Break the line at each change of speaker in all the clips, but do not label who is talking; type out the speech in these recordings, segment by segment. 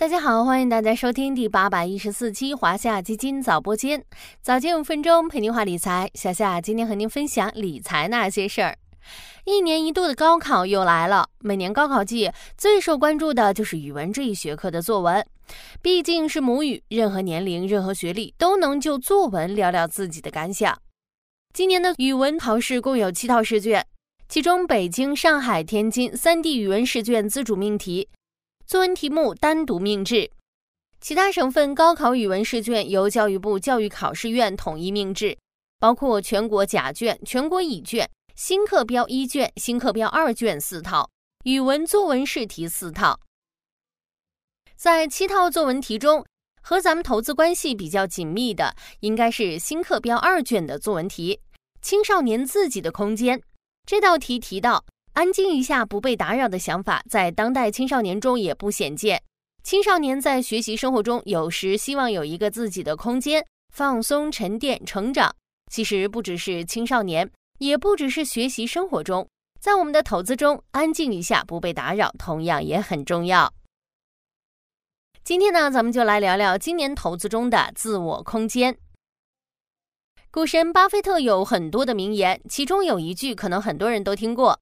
大家好，欢迎大家收听第八百一十四期华夏基金早播间，早间五分钟陪您话理财。小夏今天和您分享理财那些事儿。一年一度的高考又来了，每年高考季最受关注的就是语文这一学科的作文，毕竟是母语，任何年龄、任何学历都能就作文聊聊自己的感想。今年的语文考试共有七套试卷，其中北京、上海、天津三地语文试卷自主命题。作文题目单独命制，其他省份高考语文试卷由教育部教育考试院统一命制，包括全国甲卷、全国乙卷、新课标一卷、新课标二卷四套，语文作文试题四套。在七套作文题中，和咱们投资关系比较紧密的，应该是新课标二卷的作文题《青少年自己的空间》。这道题提到。安静一下，不被打扰的想法，在当代青少年中也不鲜见。青少年在学习生活中，有时希望有一个自己的空间，放松、沉淀、成长。其实不只是青少年，也不只是学习生活中，在我们的投资中，安静一下，不被打扰，同样也很重要。今天呢，咱们就来聊聊今年投资中的自我空间。股神巴菲特有很多的名言，其中有一句可能很多人都听过。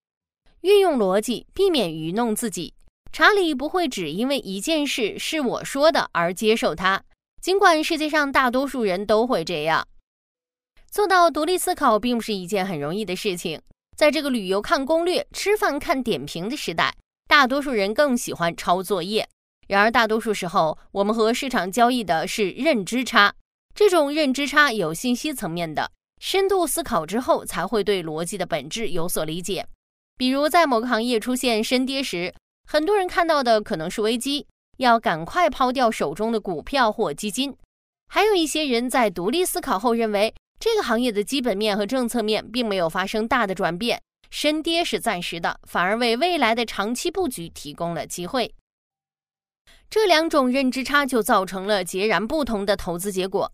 运用逻辑，避免愚弄自己。查理不会只因为一件事是我说的而接受它，尽管世界上大多数人都会这样。做到独立思考并不是一件很容易的事情。在这个旅游看攻略、吃饭看点评的时代，大多数人更喜欢抄作业。然而，大多数时候，我们和市场交易的是认知差。这种认知差有信息层面的，深度思考之后，才会对逻辑的本质有所理解。比如，在某个行业出现深跌时，很多人看到的可能是危机，要赶快抛掉手中的股票或基金；还有一些人在独立思考后认为，这个行业的基本面和政策面并没有发生大的转变，深跌是暂时的，反而为未来的长期布局提供了机会。这两种认知差就造成了截然不同的投资结果：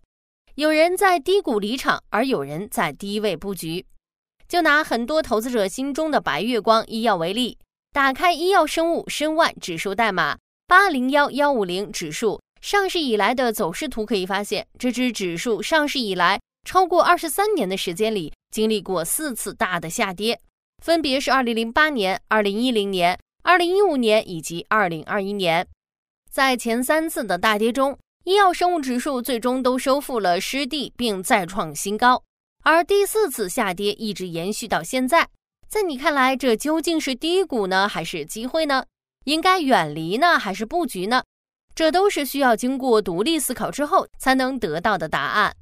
有人在低谷离场，而有人在低位布局。就拿很多投资者心中的白月光医药为例，打开医药生物申万指数代码八零幺幺五零指数上市以来的走势图，可以发现，这只指数上市以来超过二十三年的时间里，经历过四次大的下跌，分别是二零零八年、二零一零年、二零一五年以及二零二一年。在前三次的大跌中，医药生物指数最终都收复了失地，并再创新高。而第四次下跌一直延续到现在，在你看来，这究竟是低谷呢，还是机会呢？应该远离呢，还是布局呢？这都是需要经过独立思考之后才能得到的答案。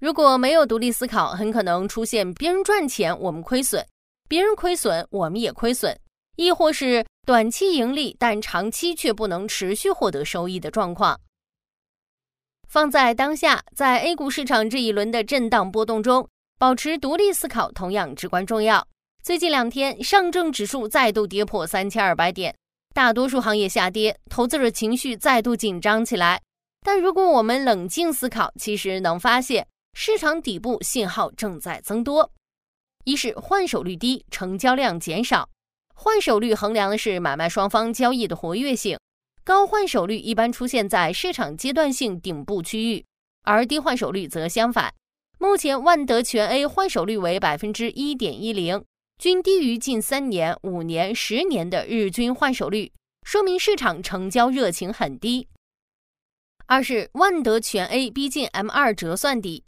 如果没有独立思考，很可能出现别人赚钱我们亏损，别人亏损我们也亏损，亦或是短期盈利但长期却不能持续获得收益的状况。放在当下，在 A 股市场这一轮的震荡波动中，保持独立思考同样至关重要。最近两天，上证指数再度跌破三千二百点，大多数行业下跌，投资者情绪再度紧张起来。但如果我们冷静思考，其实能发现市场底部信号正在增多。一是换手率低，成交量减少。换手率衡量的是买卖双方交易的活跃性。高换手率一般出现在市场阶段性顶部区域，而低换手率则相反。目前万德全 A 换手率为百分之一点一零，均低于近三年、五年、十年的日均换手率，说明市场成交热情很低。二是万德全 A 逼近 M 二折算底，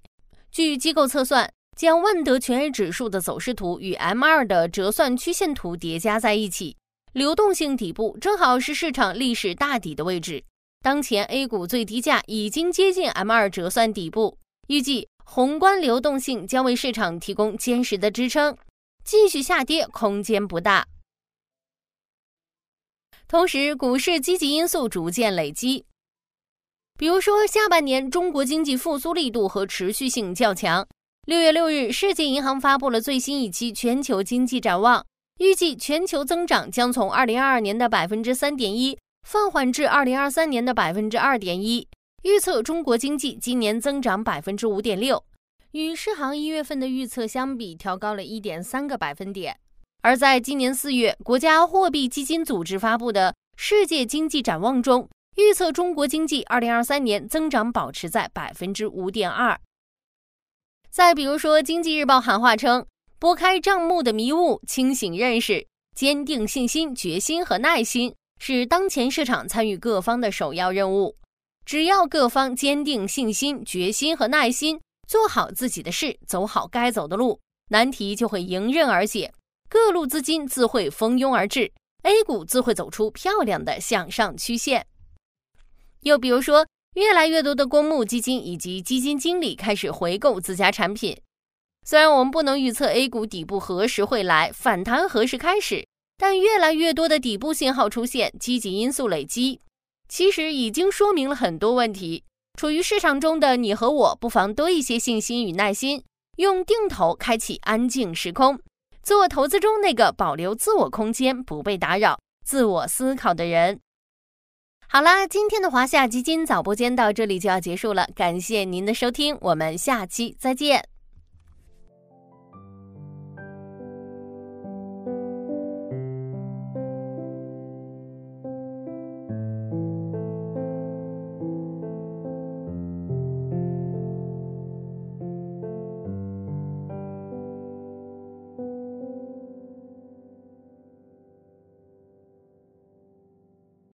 据机构测算，将万德全 A 指数的走势图与 M 二的折算曲线图叠加在一起。流动性底部正好是市场历史大底的位置，当前 A 股最低价已经接近 M 二折算底部，预计宏观流动性将为市场提供坚实的支撑，继续下跌空间不大。同时，股市积极因素逐渐累积，比如说下半年中国经济复苏力度和持续性较强。六月六日，世界银行发布了最新一期全球经济展望。预计全球增长将从二零二二年的百分之三点一放缓至二零二三年的百分之二点一。预测中国经济今年增长百分之五点六，与世行一月份的预测相比，调高了一点三个百分点。而在今年四月，国家货币基金组织发布的世界经济展望中预测中国经济二零二三年增长保持在百分之五点二。再比如说，《经济日报》喊话称：“拨开账目的迷雾，清醒认识，坚定信心、决心和耐心，是当前市场参与各方的首要任务。只要各方坚定信心、决心和耐心，做好自己的事，走好该走的路，难题就会迎刃而解，各路资金自会蜂拥而至，A 股自会走出漂亮的向上曲线。”又比如说。越来越多的公募基金以及基金经理开始回购自家产品。虽然我们不能预测 A 股底部何时会来，反弹何时开始，但越来越多的底部信号出现，积极因素累积，其实已经说明了很多问题。处于市场中的你和我，不妨多一些信心与耐心，用定投开启安静时空，做投资中那个保留自我空间、不被打扰、自我思考的人。好啦，今天的华夏基金早播间到这里就要结束了，感谢您的收听，我们下期再见。